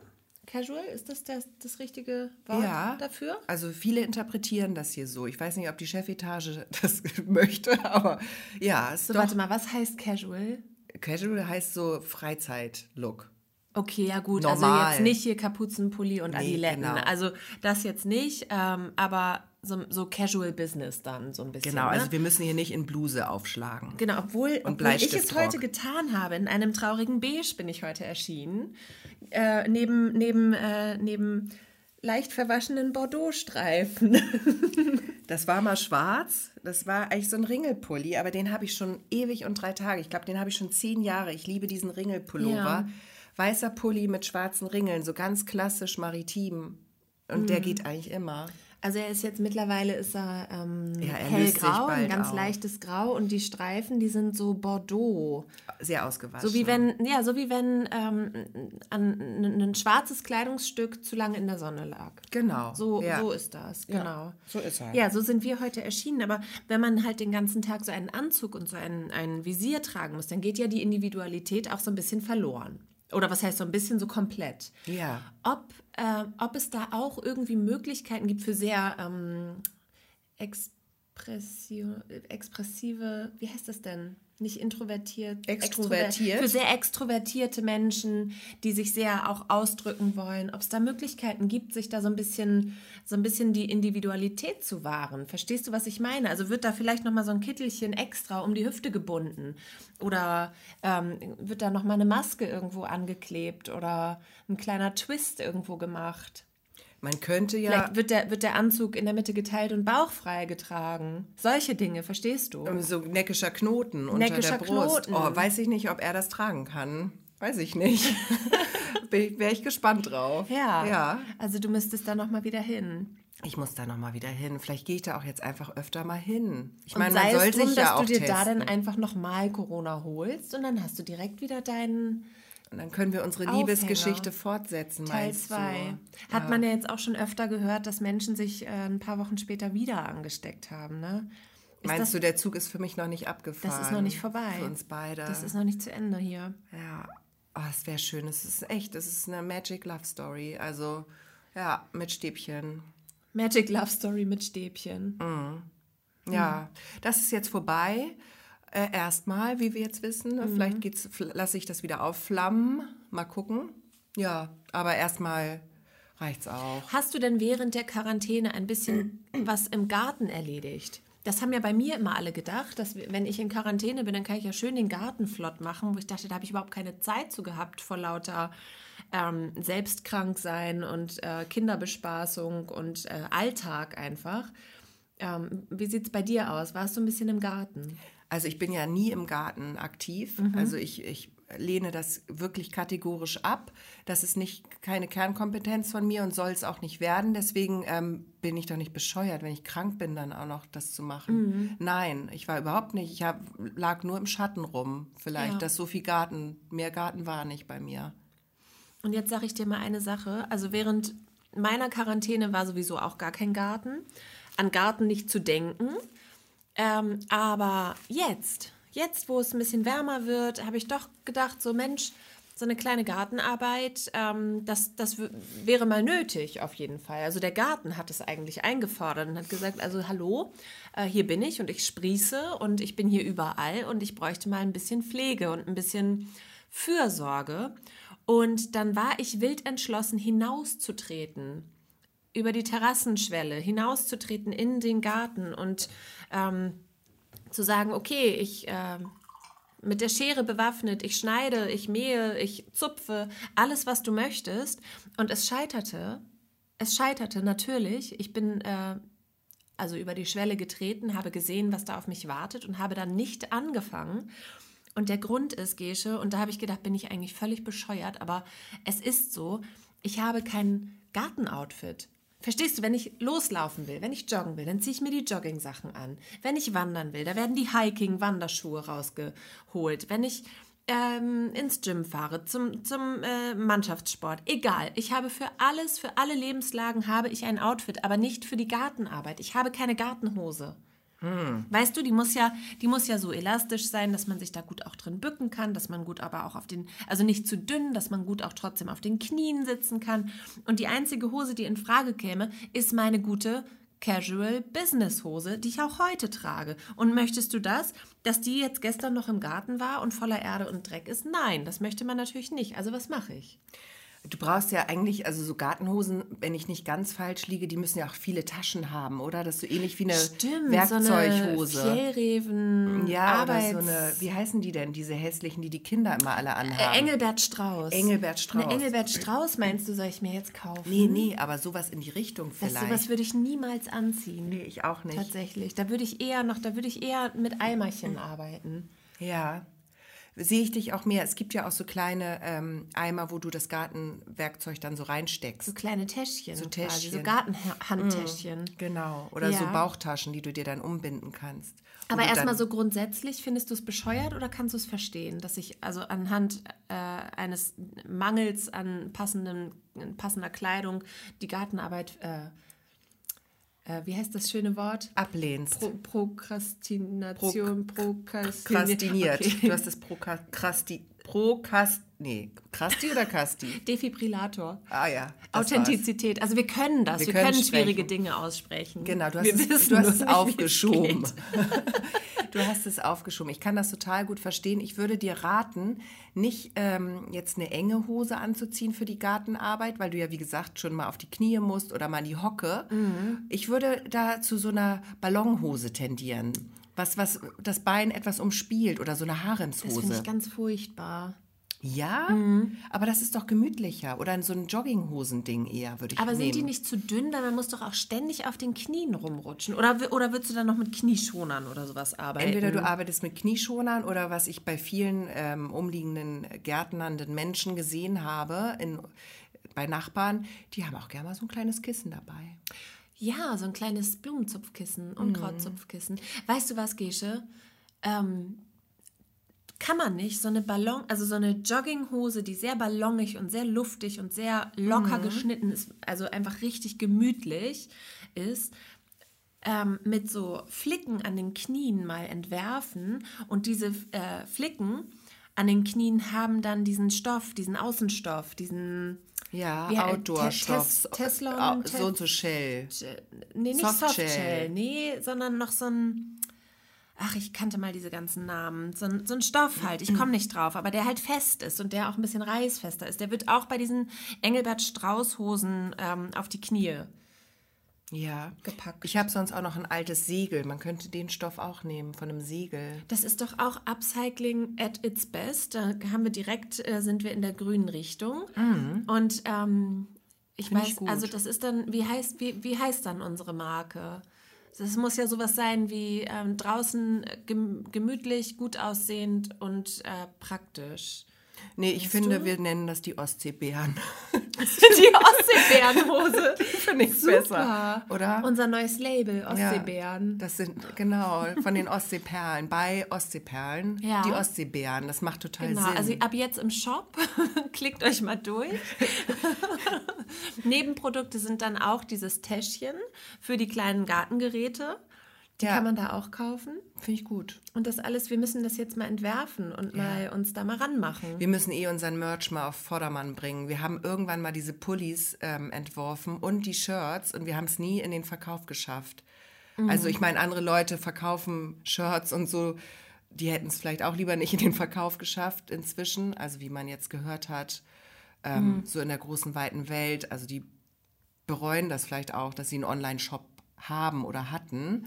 Casual, ist das das, das richtige Wort Ja. dafür? Also viele interpretieren das hier so. Ich weiß nicht, ob die Chefetage das möchte, aber ja, So, doch, warte mal, was heißt casual? Casual heißt so Freizeit-Look. Okay, ja gut, also Normal. jetzt nicht hier Kapuzenpulli und Nee, Adiletten. genau. Also das jetzt nicht, ähm, aber so, so Casual Business dann so ein bisschen. Genau, ne? also wir müssen hier nicht in Bluse aufschlagen. Genau, obwohl, obwohl ich es heute getan habe. In einem traurigen Beige bin ich heute erschienen. Äh, neben, neben, äh, neben leicht verwaschenen Bordeaux-Streifen. Das war mal schwarz. Das war eigentlich so ein Ringelpulli, aber den habe ich schon ewig und drei Tage. Ich glaube, den habe ich schon zehn Jahre. Ich liebe diesen Ringelpullover. Ja. Weißer Pulli mit schwarzen Ringeln, so ganz klassisch maritim. Und der Mhm. geht eigentlich immer. Also er ist jetzt mittlerweile ist er, ähm, Ja, er hellgrau, ein ganz auf. leichtes Grau und die Streifen, die sind so Bordeaux. Sehr ausgewaschen. So wie wenn, ja, so wie wenn ähm, ein, ein, schwarzes Kleidungsstück zu lange in der Sonne lag. Genau. So, ja. so ist das, genau. so ist er. Ja, so sind wir heute erschienen. Aber wenn man halt den ganzen Tag so einen Anzug und so ein, ein Visier tragen muss, dann geht ja die Individualität auch so ein bisschen verloren. Oder was heißt so ein bisschen so komplett. Ja. Ob, äh, ob es da auch irgendwie Möglichkeiten gibt für sehr ähm, expressio, expressive, wie heißt das denn? Nicht introvertiert. Extrovertiert. Extrover- Für sehr extrovertierte Menschen, die sich sehr auch ausdrücken wollen. Ob es da Möglichkeiten gibt, sich da so ein bisschen, so ein bisschen die Individualität zu wahren. Verstehst du, was ich meine? Also wird da vielleicht nochmal so ein Kittelchen extra um die Hüfte gebunden? Oder ähm, wird da nochmal eine Maske irgendwo angeklebt? Oder ein kleiner Twist irgendwo gemacht? Man könnte ja. Vielleicht wird der, wird der Anzug in der Mitte geteilt und bauchfrei getragen. Solche Dinge, verstehst du? So neckischer Knoten unter Neckischer der Brust. Knoten. Oh, weiß ich nicht, ob er das tragen kann. Weiß ich nicht. Wäre ich gespannt drauf. Ja. Ja. Also du müsstest da nochmal wieder hin. Ich muss da nochmal wieder hin. Vielleicht gehe ich da auch jetzt einfach öfter mal hin. Ich Und meine, man soll drum, sich dass ja auch du dir testen. da dann einfach nochmal Corona holst und dann hast du direkt wieder deinen Und dann können wir unsere Aufhänger. Liebesgeschichte fortsetzen, Teil meinst 2. du? Hat man ja jetzt auch schon öfter gehört, dass Menschen sich äh, ein paar Wochen später wieder angesteckt haben, ne? Ist Meinst das, du, der Zug ist für mich noch nicht abgefahren? das ist noch nicht vorbei. Für uns beide. Das ist noch nicht zu Ende hier. ja. Oh, es wäre schön. Es ist echt, es ist eine Magic Love Story. Also, ja, mit Stäbchen. Magic Love Story mit Stäbchen. Mhm. Ja, das ist jetzt vorbei. Äh, erstmal, wie wir jetzt wissen. Mhm. Vielleicht geht's, lasse ich das wieder aufflammen. Mal gucken. Ja, aber erstmal reicht's auch. Hast du denn während der Quarantäne ein bisschen was im Garten erledigt? Das haben ja bei mir immer alle gedacht, dass wenn ich in Quarantäne bin, dann kann ich ja schön den Garten flott machen, wo ich dachte, da habe ich überhaupt keine Zeit zu gehabt vor lauter ähm, selbstkrank sein und äh, Kinderbespaßung und äh, Alltag einfach. Ähm, wie sieht es bei dir aus? Warst du ein bisschen im Garten? Also ich bin ja nie im Garten aktiv. Mhm. Also ich, ich lehne das wirklich kategorisch ab. Das ist nicht keine Kernkompetenz von mir und soll es auch nicht werden. Deswegen ähm, bin ich doch nicht bescheuert, wenn ich krank bin, dann auch noch das zu machen. Mhm. Nein, ich war überhaupt nicht. Ich hab, lag nur im Schatten rum. Vielleicht, Ja. dass so viel Garten, mehr Garten war nicht bei mir. Und jetzt sage ich dir mal eine Sache. Also während meiner Quarantäne war sowieso auch gar kein Garten. An Garten nicht zu denken. Ähm, aber jetzt, jetzt, wo es ein bisschen wärmer wird, habe ich doch gedacht, so Mensch, so eine kleine Gartenarbeit, ähm, das, das wäre mal nötig auf jeden Fall. Also der Garten hat es eigentlich eingefordert und hat gesagt, also hallo, äh, hier bin ich und ich sprieße und ich bin hier überall und ich bräuchte mal ein bisschen Pflege und ein bisschen Fürsorge. Und dann war ich wild entschlossen, hinauszutreten über die Terrassenschwelle, hinauszutreten in den Garten und ähm, zu sagen, okay, ich ähm, mit der Schere bewaffnet, ich schneide, ich mähe, ich zupfe, alles, was du möchtest. Und es scheiterte. Es scheiterte natürlich. Ich bin äh, also über die Schwelle getreten, habe gesehen, was da auf mich wartet und habe dann nicht angefangen. Und der Grund ist, Gesche, und da habe ich gedacht, bin ich eigentlich völlig bescheuert, aber es ist so, ich habe kein Gartenoutfit. Verstehst du, wenn ich loslaufen will, wenn ich joggen will, dann ziehe ich mir die Jogging-Sachen an. Wenn ich wandern will, da werden die Hiking-Wanderschuhe rausgeholt. Wenn ich ähm, ins Gym fahre, zum, zum äh, Mannschaftssport, egal. Ich habe für alles, für alle Lebenslagen habe ich ein Outfit, aber nicht für die Gartenarbeit. Ich habe keine Gartenhose. Weißt du, die muss ja, die muss ja so elastisch sein, dass man sich da gut auch drin bücken kann, dass man gut aber auch auf den, also nicht zu dünn, dass man gut auch trotzdem auf den Knien sitzen kann. Und die einzige Hose, die in Frage käme, ist meine gute Casual Business Hose, die ich auch heute trage. Und möchtest du das, dass die jetzt gestern noch im Garten war und voller Erde und Dreck ist? Nein, das möchte man natürlich nicht. Also was mache ich? Du brauchst ja eigentlich, also so Gartenhosen, wenn ich nicht ganz falsch liege, die müssen ja auch viele Taschen haben, oder? Das ist so ähnlich wie eine Werkzeughose. So eine Fjellreven, ja, Arbeits... oder so eine, wie heißen die denn, diese hässlichen, die die Kinder immer alle Äh, anhaben? Engelbert Strauß. Engelbert Strauß. Eine Engelbert Strauß meinst du, soll ich mir jetzt kaufen? Nee, nee, aber sowas in die Richtung Das, vielleicht. sowas würde ich niemals anziehen. nee, ich auch nicht. Tatsächlich. Da würde ich eher noch, da würde ich eher mit Eimerchen arbeiten. Ja. Sehe ich dich auch mehr. Es gibt ja auch so kleine ähm, Eimer, wo du das Gartenwerkzeug dann so reinsteckst. So kleine Täschchen. So Quasi, so Täschchen. Gartenhandtäschchen. Genau. Oder Ja. so Bauchtaschen, die du dir dann umbinden kannst. Aber erstmal so grundsätzlich, findest du es bescheuert oder kannst du es verstehen, dass ich also anhand äh, eines Mangels an passenden, passender Kleidung die Gartenarbeit, äh, äh, wie heißt das schöne Wort? ablehnst. Pro Prokrastination, Prokrastiniert. Prokrastiniert. Okay. Du hast das Prokrasti... Prokast... Nee, Krasti oder Kasti? Defibrillator. Ah ja. das war's. Authentizität. Also wir können das. Wir Wir, können können, schwierige. Dinge aussprechen. Genau, du hast, wir es, du hast es aufgeschoben. du hast es aufgeschoben. Ich kann das total gut verstehen. Ich würde dir raten, nicht ähm, jetzt eine enge Hose anzuziehen für die Gartenarbeit, weil du ja, wie gesagt, schon mal auf die Knie musst oder mal in die Hocke. Mhm. Ich würde da zu so einer Ballonhose tendieren. Was, was das Bein etwas umspielt oder so eine Das finde Haremshose. ich ganz furchtbar. Ja, aber das ist doch gemütlicher. Oder so ein Jogginghosending eher, würde ich Aber nehmen. sind die nicht zu dünn? Weil man muss doch auch ständig auf den Knien rumrutschen. Oder, oder würdest du dann noch mit Knieschonern oder sowas arbeiten? Entweder du arbeitest mit Knieschonern oder was ich bei vielen ähm, umliegenden gärtnernden Menschen gesehen habe, in, bei Nachbarn, die haben auch gerne mal so ein kleines Kissen dabei. Ja, so ein kleines Blumenzupfkissen, Mhm. Unkrautzupfkissen. Weißt du was, Gesche? Ähm, kann man nicht so eine Ballon, also so eine Jogginghose, die sehr ballongig und sehr luftig und sehr locker Mhm. geschnitten ist, also einfach richtig gemütlich ist, ähm, mit so Flicken an den Knien mal entwerfen und diese äh, Flicken an den Knien haben dann diesen Stoff, diesen Außenstoff, diesen Ja, Outdoor-Stoff. Tes- Teslon, Au- Te- so und so Shell. Nee, nicht Softshell. Softshell. Nee, sondern noch so ein. Ach, ich kannte mal diese ganzen Namen. So ein, so ein Stoff halt. Ich komme nicht drauf, aber der halt fest ist und der auch ein bisschen reißfester ist. Der wird auch bei diesen Engelbert Strauß-Hosen ähm, auf die Knie. Ja. Gepackt. Ich habe sonst auch noch ein altes Segel. Man könnte den Stoff auch nehmen von einem Segel. Das ist doch auch Upcycling at its best. Da haben wir direkt, äh, sind wir in der grünen Richtung. Und ähm, ich Find ich weiß, gut. also das ist dann, wie heißt, wie, wie heißt dann unsere Marke? Das muss ja sowas sein wie ähm, draußen äh, gem gemütlich, gut aussehend und äh, praktisch. Nee, ich finde, wir nennen das die Ostseebären. Die Ostseebärenhose. Finde ich Super. besser. Oder? Unser neues Label, Ostseebären. Das sind, genau, von den Ostseeperlen. Bei Ostseeperlen, Ja. die Ostseebären. Das macht total Genau, Sinn. also ab jetzt im Shop. Klickt euch mal durch. Nebenprodukte sind dann auch dieses Täschchen für die kleinen Gartengeräte. Die Ja. kann man da auch kaufen. Finde ich gut. Und das alles, wir müssen das jetzt mal entwerfen und mal uns da mal ranmachen. Wir müssen eh unseren Merch mal auf Vordermann bringen. Wir haben irgendwann mal diese Pullis ähm, entworfen und die Shirts und wir haben es nie in den Verkauf geschafft. Also ich meine, andere Leute verkaufen Shirts und so, die hätten es vielleicht auch lieber nicht in den Verkauf geschafft inzwischen. Also wie man jetzt gehört hat, ähm, so in der großen, weiten Welt. Also die bereuen das vielleicht auch, dass sie einen Online-Shop haben oder hatten.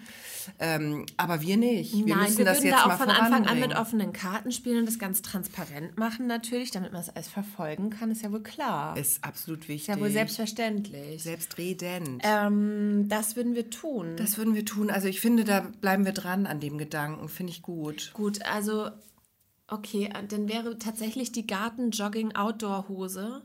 Ähm, aber wir nicht. Wir Nein, müssen wir das jetzt da mal auch von Anfang an mit offenen Karten spielen und das ganz transparent machen natürlich, damit man es alles verfolgen kann, ist ja wohl klar. Ist absolut wichtig. ist ja wohl selbstverständlich. Selbstredend. Ähm, das würden wir tun. Das würden wir tun. Also ich finde, da bleiben wir dran an dem Gedanken. Finde ich gut. Gut, also okay, dann wäre tatsächlich die Garten-Jogging-Outdoor-Hose.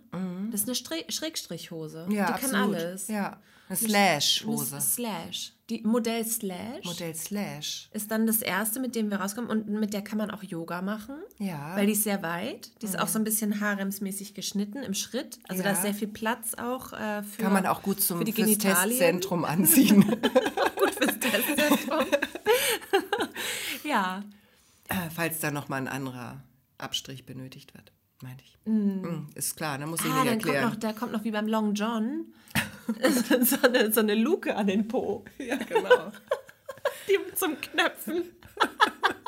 Das ist eine Schrägstrichhose. Ja, die absolut. kann alles. Ja, eine Eine Slash-Hose. Slash. Die Modell Slash Modell Slash. ist dann das erste, mit dem wir rauskommen. Und mit der kann man auch Yoga machen. Ja. Weil die ist sehr weit. Die ist auch so ein bisschen haremsmäßig geschnitten im Schritt. Also da Ja. ist sehr viel Platz auch äh, für. Kann man auch gut zum für die fürs. Testzentrum anziehen. Gut fürs Testzentrum. ja. Äh, Falls da nochmal ein anderer Abstrich benötigt wird, meinte ich. Mm, Ist klar, da muss ich Ah, nicht dann kommt erklären. noch, da kommt noch wie beim Long John so, eine, so eine Luke an den Po. ja, genau. Die zum Knöpfen.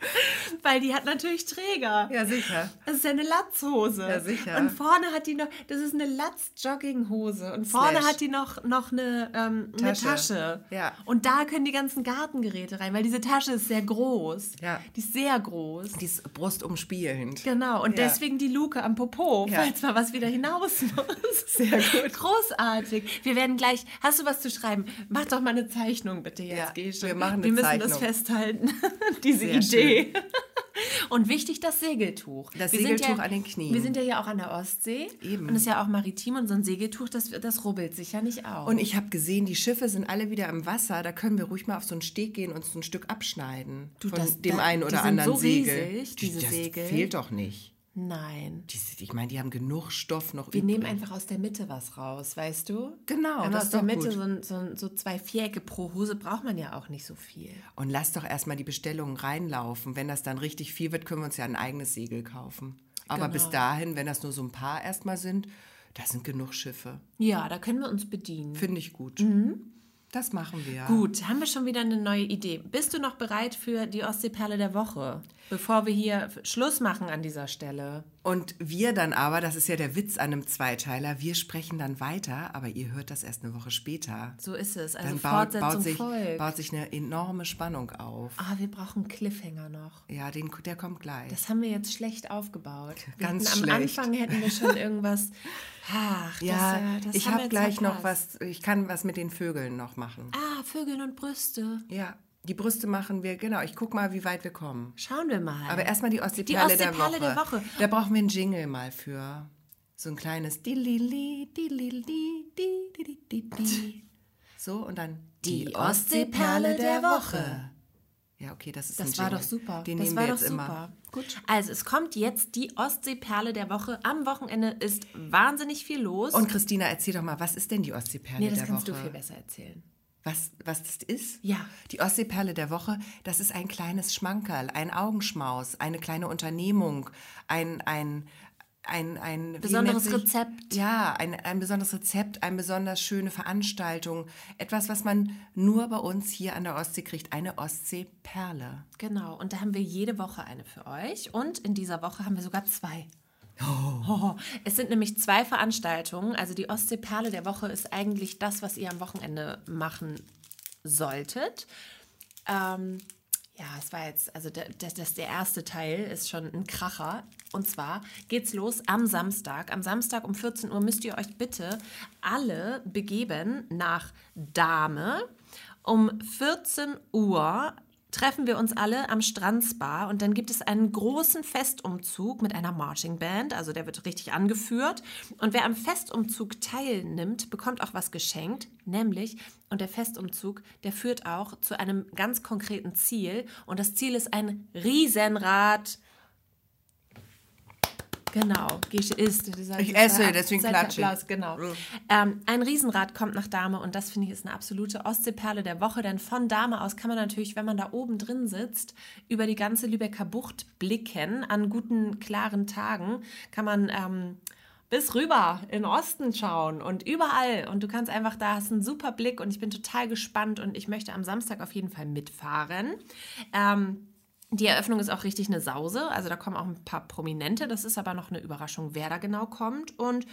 Weil die hat natürlich Träger. Ja, sicher. Das ist ja eine Latzhose. Ja, sicher. Und vorne hat die noch, das ist eine Latz-Jogginghose. Und vorne Slash. hat die noch, noch eine, ähm, eine Tasche. Tasche. Ja. Und da können die ganzen Gartengeräte rein, weil diese Tasche ist sehr groß. Ja. Die ist sehr groß. Die ist brustumspielend. Genau, und Ja. deswegen die Luke am Popo, Ja. falls mal was wieder hinaus muss. Sehr gut. Großartig. Wir werden gleich, hast du was zu schreiben? Mach doch mal eine Zeichnung bitte jetzt, Ja, Gesche. wir machen eine Wir müssen Zeichnung. das festhalten, diese Sehr Idee. Und wichtig das Segeltuch. Das Wir Segeltuch an den Knien. Wir sind ja hier auch an der Ostsee. Eben. Und das ist ja auch maritim und so ein Segeltuch, das, das rubbelt sich ja nicht auf. Und ich habe gesehen, die Schiffe sind alle wieder im Wasser. Da können wir ruhig mal auf so einen Steg gehen und so ein Stück abschneiden. Du, von das- dem da- einen oder anderen so Segel. riesig, Die- diese das Segel. fehlt doch nicht. Nein. Die, ich meine, die haben genug Stoff noch Wir übrig. nehmen einfach aus der Mitte was raus, weißt du? Genau, das aus der Mitte so, so, so zwei Vierecke pro Hose braucht man ja auch nicht so viel. Und lass doch erstmal die Bestellungen reinlaufen. Wenn das dann richtig viel wird, können wir uns ja ein eigenes Segel kaufen. Aber Genau. bis dahin, wenn das nur so ein paar erstmal sind, da sind genug Schiffe. Ja, da können wir uns bedienen. Finde ich gut. Das machen wir. Gut, haben wir schon wieder eine neue Idee. Bist du noch bereit für die Ostseeperle der Woche? Bevor wir hier Schluss machen an dieser Stelle. Und wir dann aber, das ist ja der Witz an einem Zweiteiler, wir sprechen dann weiter, aber ihr hört das erst eine Woche später. So ist es. Also Dann baut, baut, sich, baut sich eine enorme Spannung auf. Ah, wir brauchen einen Cliffhanger noch. Ja, den, der kommt gleich. Das haben wir jetzt schlecht aufgebaut. Ganz hätten am schlecht. Anfang hätten wir schon irgendwas. Ach, ja, das, das ich habe jetzt gleich noch was, ich kann was mit den Vögeln noch machen. Ah, Vögel und Brüste. Ja, die Brüste machen wir, genau. Ich guck mal, wie weit wir kommen. Schauen wir mal. Aber erstmal die Ostseeperle, der, Ostseeperle Woche. der Woche. Da brauchen wir einen Jingle mal für. So ein kleines Dilili, Dilili, di, di, di, di, di. So, und dann Die Ostseeperle der Woche. Ja, okay, das ist ein Das war Jingle. doch super. Den das nehmen war wir doch jetzt super. immer. Gut. Also es kommt jetzt die Ostseeperle der Woche. Am Wochenende ist wahnsinnig viel los. Und Christina, erzähl doch mal, was ist denn die Ostseeperle nee, das der kannst Woche? du viel besser erzählen. Was, was das ist? Ja. Die Ostseeperle der Woche, das ist ein kleines Schmankerl, ein Augenschmaus, eine kleine Unternehmung, ein, ein, ein, ein Besonderes sich- Rezept. Ja, ein, ein besonderes Rezept, eine besonders schöne Veranstaltung. Etwas, was man nur bei uns hier an der Ostsee kriegt. Eine Ostseeperle. Genau, und da haben wir jede Woche eine für euch. Und in dieser Woche haben wir sogar zwei. Oh. Es sind nämlich zwei Veranstaltungen. Also die Ostseeperle der Woche ist eigentlich das, was ihr am Wochenende machen solltet. Ähm, ja, es war jetzt, also der, das, das, der erste Teil ist schon ein Kracher. Und zwar geht's los am Samstag. Am Samstag um 14 Uhr müsst ihr euch bitte alle begeben nach Dahme. Um 14 Uhr treffen wir uns alle am Strandspa und dann gibt es einen großen Festumzug mit einer Marching Band, also der wird richtig angeführt. Und wer am Festumzug teilnimmt, bekommt auch was geschenkt, nämlich, und der Festumzug, der führt auch zu einem ganz konkreten Ziel und das Ziel ist ein Riesenrad. Genau, Gesche isst. Ich esse, deswegen klatsche ich. Genau. Ähm, ein Riesenrad kommt nach Dahme und das finde ich ist eine absolute Ostseeperle der Woche, denn von Dahme aus kann man natürlich, wenn man da oben drin sitzt, über die ganze Lübecker Bucht blicken. An guten, klaren Tagen kann man ähm, bis rüber in Osten schauen und überall. Und du kannst einfach, da hast einen super Blick und ich bin total gespannt und ich möchte am Samstag auf jeden Fall mitfahren. Ähm, die Eröffnung ist auch richtig eine Sause. Also da kommen auch ein paar Prominente. Das ist aber noch eine Überraschung, wer da genau kommt. Und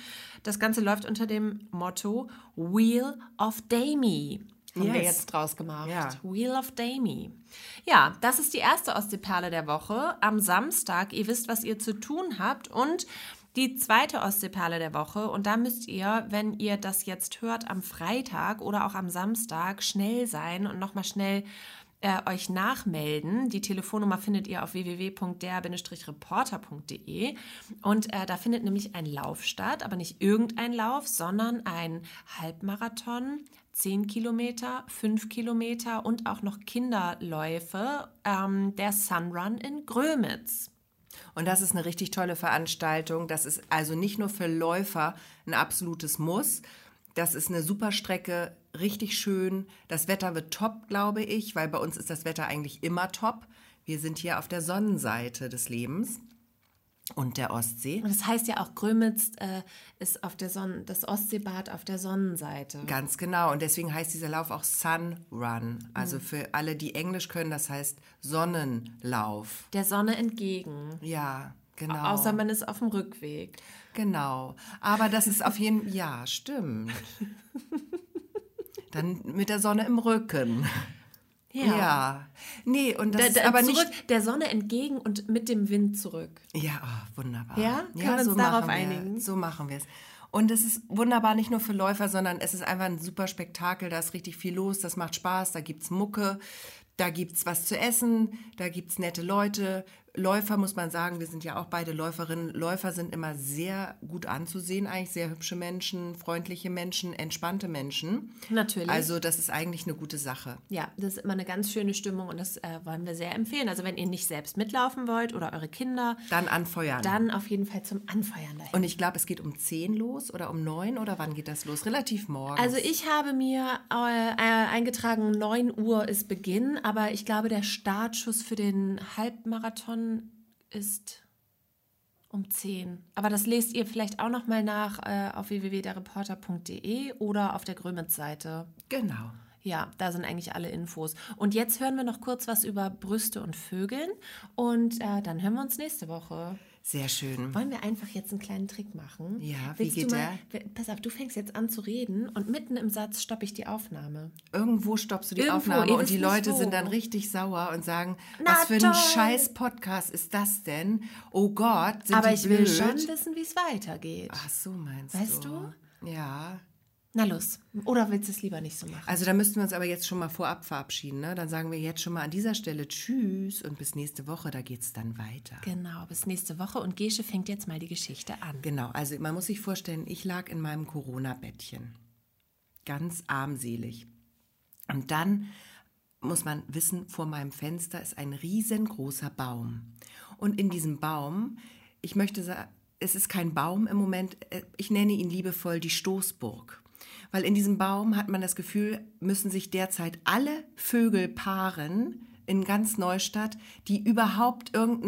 das Ganze läuft unter dem Motto Wheel of Damie. Haben wir Yes. jetzt draus gemacht. Ja. Wheel of Damie. Ja, das ist die erste Ostseeperle der Woche. Am Samstag, ihr wisst, was ihr zu tun habt. Und die zweite Ostseeperle der Woche. Und da müsst ihr, wenn ihr das jetzt hört, am Freitag oder auch am Samstag schnell sein und nochmal schnell äh, euch nachmelden. Die Telefonnummer findet ihr auf www.der-reporter.de und äh, da findet nämlich ein Lauf statt, aber nicht irgendein Lauf, sondern ein Halbmarathon, 10 Kilometer, 5 Kilometer und auch noch Kinderläufe, ähm, der Sunrun in Grömitz. Und das ist eine richtig tolle Veranstaltung. Das ist also nicht nur für Läufer ein absolutes Muss. Das ist eine super Strecke, richtig schön. Das Wetter wird top, glaube ich, weil bei uns ist das Wetter eigentlich immer top. Wir sind hier auf der Sonnenseite des Lebens und der Ostsee. Und das heißt ja auch, Grömitz äh, ist auf der Sonne, das Ostseebad auf der Sonnenseite. Ganz genau. Und deswegen heißt dieser Lauf auch Sun Run. Also für alle, die Englisch können, das heißt Sonnenlauf. Der Sonne entgegen. Ja, genau. Außer man ist auf dem Rückweg. Genau. Aber das ist auf jeden Ja, stimmt. Dann mit der Sonne im Rücken. Ja. Nee, und das Der, ist der, aber zurück, nicht. der Sonne entgegen und mit dem Wind zurück. Ja, oh, wunderbar. Ja? Können wir uns darauf machen wir. einigen? So machen wir es. Und es ist wunderbar nicht nur für Läufer, sondern es ist einfach ein super Spektakel. Da ist richtig viel los, das macht Spaß, da gibt's Mucke, da gibt's was zu essen, da gibt's nette Leute. Läufer muss man sagen, wir sind ja auch beide Läuferinnen. Läufer sind immer sehr gut anzusehen, eigentlich sehr hübsche Menschen, freundliche Menschen, entspannte Menschen. Natürlich. Also das ist eigentlich eine gute Sache. Ja, das ist immer eine ganz schöne Stimmung und das äh, wollen wir sehr empfehlen. Also wenn ihr nicht selbst mitlaufen wollt oder eure Kinder, Dann anfeuern. dann auf jeden Fall zum Anfeuern dahin. Und ich glaube, es geht um 10 los oder um 9 oder wann geht das los? Relativ morgens. Also ich habe mir äh, äh, eingetragen, 9 Uhr ist Beginn, aber ich glaube, der Startschuss für den Halbmarathon ist um 10. Aber das lest ihr vielleicht auch noch mal nach äh, auf www.derreporter.de oder auf der Grömitz-Seite. Genau. Ja, da sind eigentlich alle Infos. Und jetzt hören wir noch kurz was über Brüste und Vögeln und äh, dann hören wir uns nächste Woche. Sehr schön. Wollen wir einfach jetzt einen kleinen Trick machen? Ja, wie Willst geht du mal, Pass auf, du fängst jetzt an zu reden und mitten im Satz stoppe ich die Aufnahme. Irgendwo stoppst du die Irgendwo, Aufnahme und die Leute wo. sind dann richtig sauer und sagen, Na was für ein toll. scheiß Podcast ist das denn? Oh Gott, sind Aber die ich blöd? will schon wissen, wie es weitergeht. Ach so, meinst Weißt du? Ja. Na los. Oder willst du es lieber nicht so machen? Also da müssten wir uns aber jetzt schon mal vorab verabschieden. Ne? Dann sagen wir jetzt schon mal an dieser Stelle Tschüss und bis nächste Woche, da geht's dann weiter. Genau, bis nächste Woche und Gesche fängt jetzt mal die Geschichte an. Genau, also man muss sich vorstellen, ich lag in meinem Corona-Bettchen. Ganz armselig. Und dann muss man wissen, vor meinem Fenster ist ein riesengroßer Baum. Und in diesem Baum, ich möchte sagen, es ist kein Baum im Moment, äh, ich nenne ihn liebevoll die Stoßburg. Weil in diesem Baum hat man das Gefühl, müssen sich derzeit alle Vögel paaren in ganz Neustadt, die überhaupt irgendeinen